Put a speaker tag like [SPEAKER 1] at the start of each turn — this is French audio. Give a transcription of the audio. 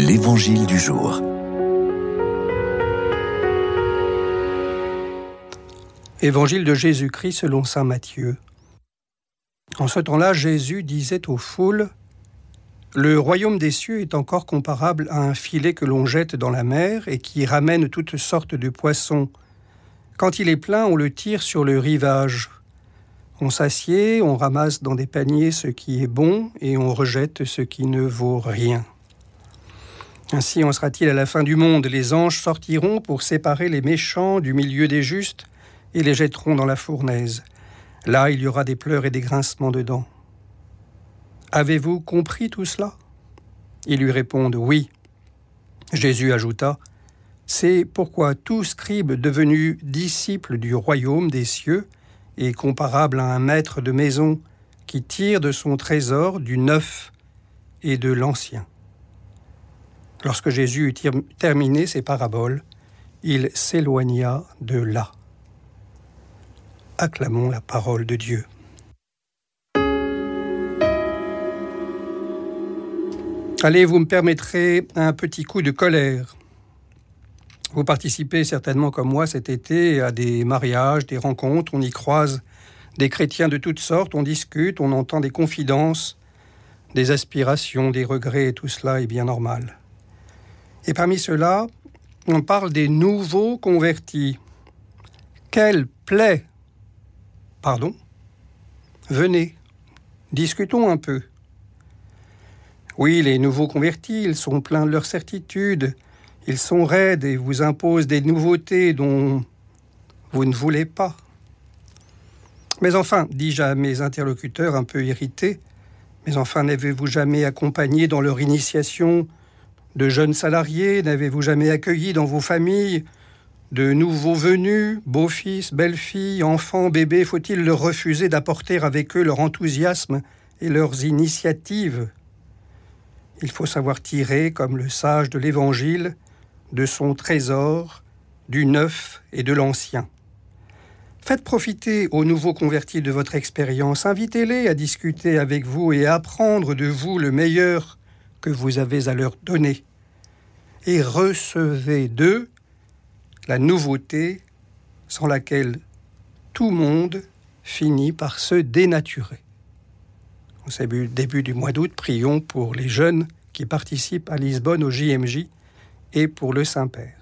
[SPEAKER 1] L'Évangile du jour.
[SPEAKER 2] Évangile de Jésus-Christ selon Saint Matthieu. En ce temps-là, Jésus disait aux foules, Le royaume des cieux est encore comparable à un filet que l'on jette dans la mer et qui ramène toutes sortes de poissons. Quand il est plein, on le tire sur le rivage. On s'assied, on ramasse dans des paniers ce qui est bon et on rejette ce qui ne vaut rien. Ainsi en sera-t-il à la fin du monde. Les anges sortiront pour séparer les méchants du milieu des justes et les jetteront dans la fournaise. Là, il y aura des pleurs et des grincements de dents. Avez-vous compris tout cela? Ils lui répondent Oui. Jésus ajouta C'est pourquoi tout scribe devenu disciple du royaume des cieux est comparable à un maître de maison qui tire de son trésor du neuf et de l'ancien. Lorsque Jésus eut terminé ses paraboles, il s'éloigna de là. Acclamons la parole de Dieu. Allez, vous me permettrez un petit coup de colère. Vous participez certainement comme moi cet été à des mariages, des rencontres, on y croise des chrétiens de toutes sortes, on discute, on entend des confidences, des aspirations, des regrets, et tout cela est bien normal. Et parmi ceux-là, on parle des nouveaux convertis. Quelle plaie Pardon? Venez, discutons un peu. Oui, les nouveaux convertis, ils sont pleins de leurs certitudes, ils sont raides et vous imposent des nouveautés dont vous ne voulez pas. Mais enfin, dis-je à mes interlocuteurs un peu irrités, mais enfin, n'avez-vous jamais accompagné dans leur initiation de jeunes salariés N'avez-vous jamais accueilli dans vos familles de nouveaux venus, beaux-fils, belles-filles, enfants, bébés? Faut-il leur refuser d'apporter avec eux leur enthousiasme et leurs initiatives? Il faut savoir tirer, comme le sage de l'Évangile, de son trésor, du neuf et de l'ancien. Faites profiter aux nouveaux convertis de votre expérience, invitez-les à discuter avec vous et à apprendre de vous le meilleur que vous avez à leur donner. Et recevez d'eux la nouveauté sans laquelle tout monde finit par se dénaturer. Au début du mois d'août, prions pour les jeunes qui participent à Lisbonne au JMJ et pour le Saint-Père.